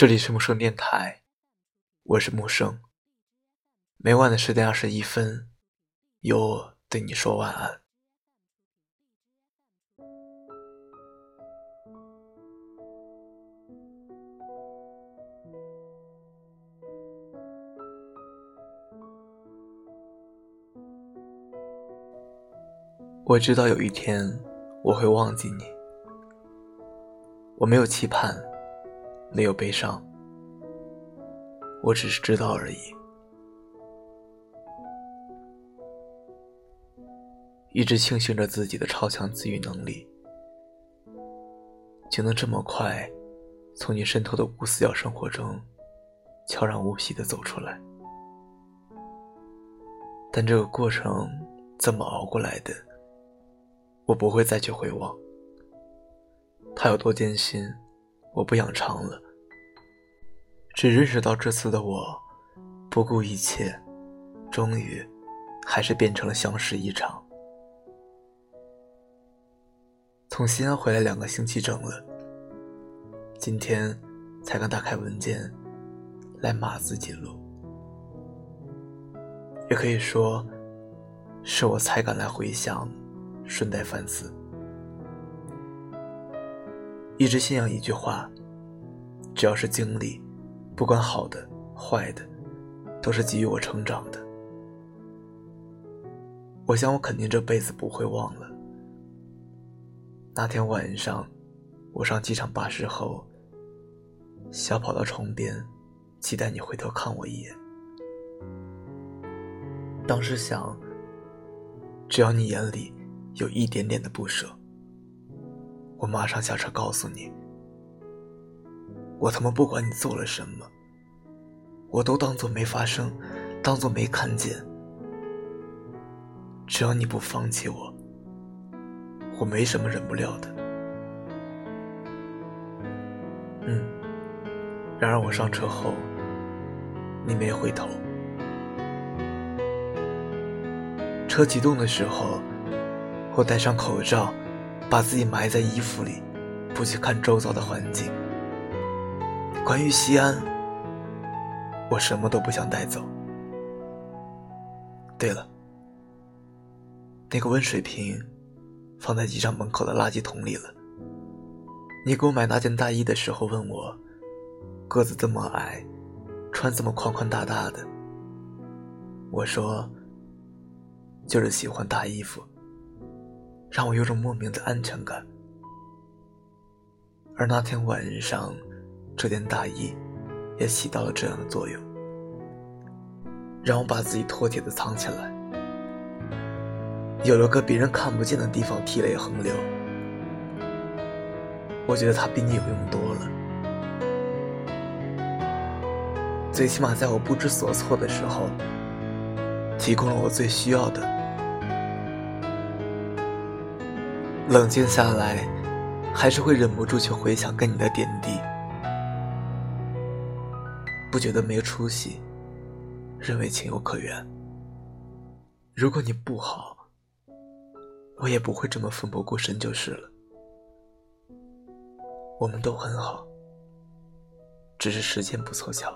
这里是木生电台，我是木生。每晚的十点二十一分，由我对你说晚安。我知道有一天我会忘记你，我没有期盼。没有悲伤，我只是知道而已。一直庆幸着自己的超强自愈能力，就能这么快从你渗透的无死角生活中悄然无息的走出来。但这个过程怎么熬过来的，我不会再去回望。他有多艰辛。我不想唱了，只认识到这次的我，不顾一切，终于，还是变成了相识一场。从西安回来两个星期整了，今天才刚打开文件，来码字记录，也可以说，是我才敢来回想，顺带反思。一直信仰一句话：只要是经历，不管好的坏的，都是给予我成长的。我想，我肯定这辈子不会忘了那天晚上，我上机场巴士后，小跑到床边，期待你回头看我一眼。当时想，只要你眼里有一点点的不舍。我马上下车告诉你，我他妈不管你做了什么，我都当做没发生，当做没看见。只要你不放弃我，我没什么忍不了的。嗯，然而我上车后，你没回头。车启动的时候，我戴上口罩。把自己埋在衣服里，不去看周遭的环境。关于西安，我什么都不想带走。对了，那个温水瓶放在机场门口的垃圾桶里了。你给我买那件大衣的时候问我，个子这么矮，穿这么宽宽大大的。我说，就是喜欢大衣服。让我有种莫名的安全感，而那天晚上，这件大衣也起到了这样的作用，让我把自己妥帖的藏起来，有了个别人看不见的地方涕泪横流。我觉得它比你有用多了，最起码在我不知所措的时候，提供了我最需要的。冷静下来，还是会忍不住去回想跟你的点滴，不觉得没出息，认为情有可原。如果你不好，我也不会这么奋不顾身就是了。我们都很好，只是时间不凑巧。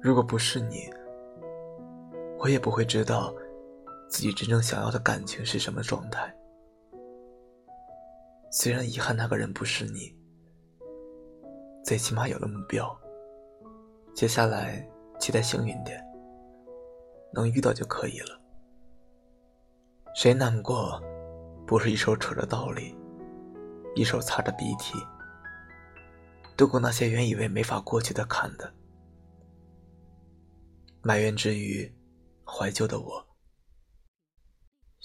如果不是你，我也不会知道。自己真正想要的感情是什么状态？虽然遗憾那个人不是你，最起码有了目标。接下来期待幸运点，能遇到就可以了。谁难过，不是一手扯着道理，一手擦着鼻涕，度过那些原以为没法过去的坎的？埋怨之余，怀旧的我。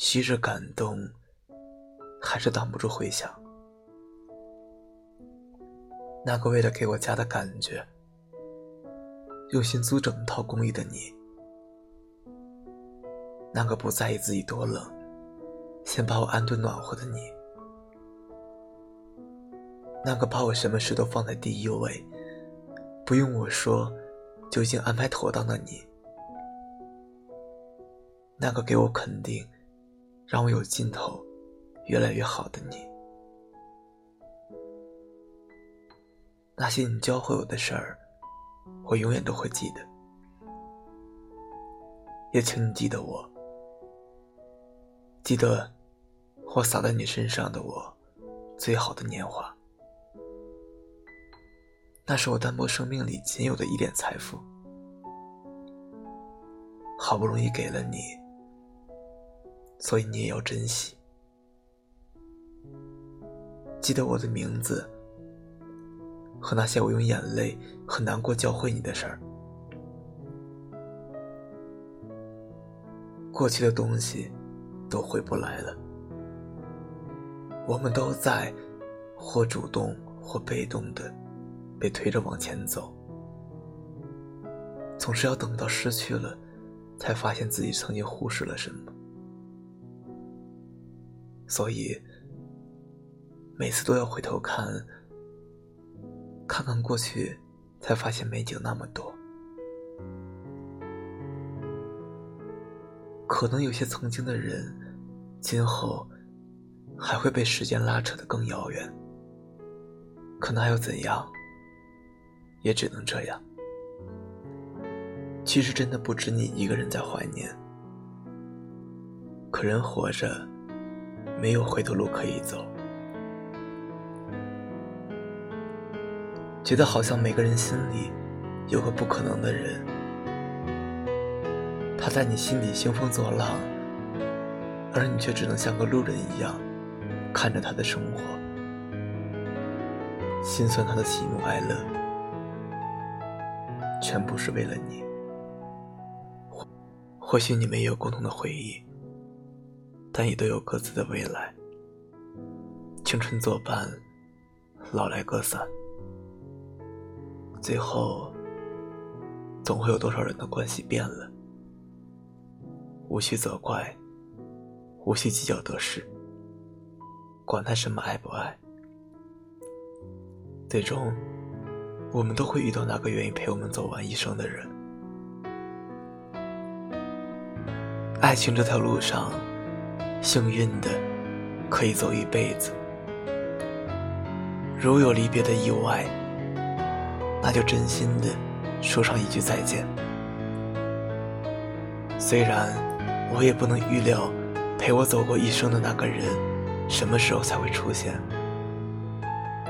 昔日感动，还是挡不住回想。那个为了给我家的感觉，用心租整套公寓的你；那个不在意自己多冷，先把我安顿暖和的你；那个把我什么事都放在第一位，不用我说就已经安排妥当的你；那个给我肯定。让我有尽头，越来越好的你。那些你教会我的事儿，我永远都会记得。也请你记得我，记得我洒在你身上的我最好的年华。那是我单薄生命里仅有的一点财富，好不容易给了你，所以你也要珍惜。记得我的名字和那些我用眼泪和难过教会你的事儿。过去的东西都回不来了，我们都在或主动或被动的被推着往前走，总是要等到失去了，才发现自己曾经忽视了什么，所以每次都要回头看，看看过去，才发现美景那么多。可能有些曾经的人，今后还会被时间拉扯得更遥远。可那又怎样？也只能这样。其实真的不止你一个人在怀念。可人活着，没有回头路可以走。觉得好像每个人心里有个不可能的人。他在你心里兴风作浪，而你却只能像个路人一样看着他的生活，心酸他的喜怒哀乐，全部是为了你。或许你们也有共同的回忆，但也都有各自的未来。青春作伴，老来各散，最后总会有多少人的关系变了。无需责怪，无需计较得失，管他什么爱不爱，最终，我们都会遇到那个愿意陪我们走完一生的人。爱情这条路上，幸运的可以走一辈子，如有离别的意外，那就真心的说上一句再见。虽然。我也不能预料，陪我走过一生的那个人，什么时候才会出现。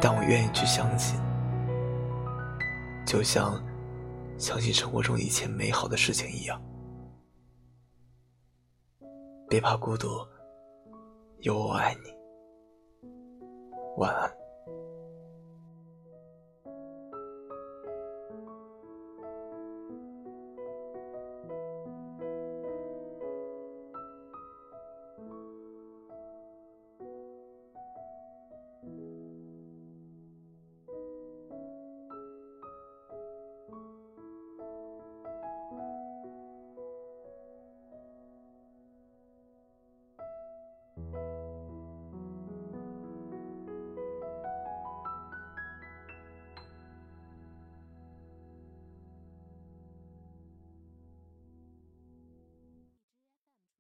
但我愿意去相信，就像相信生活中一切美好的事情一样。别怕孤独，有我爱你。晚安。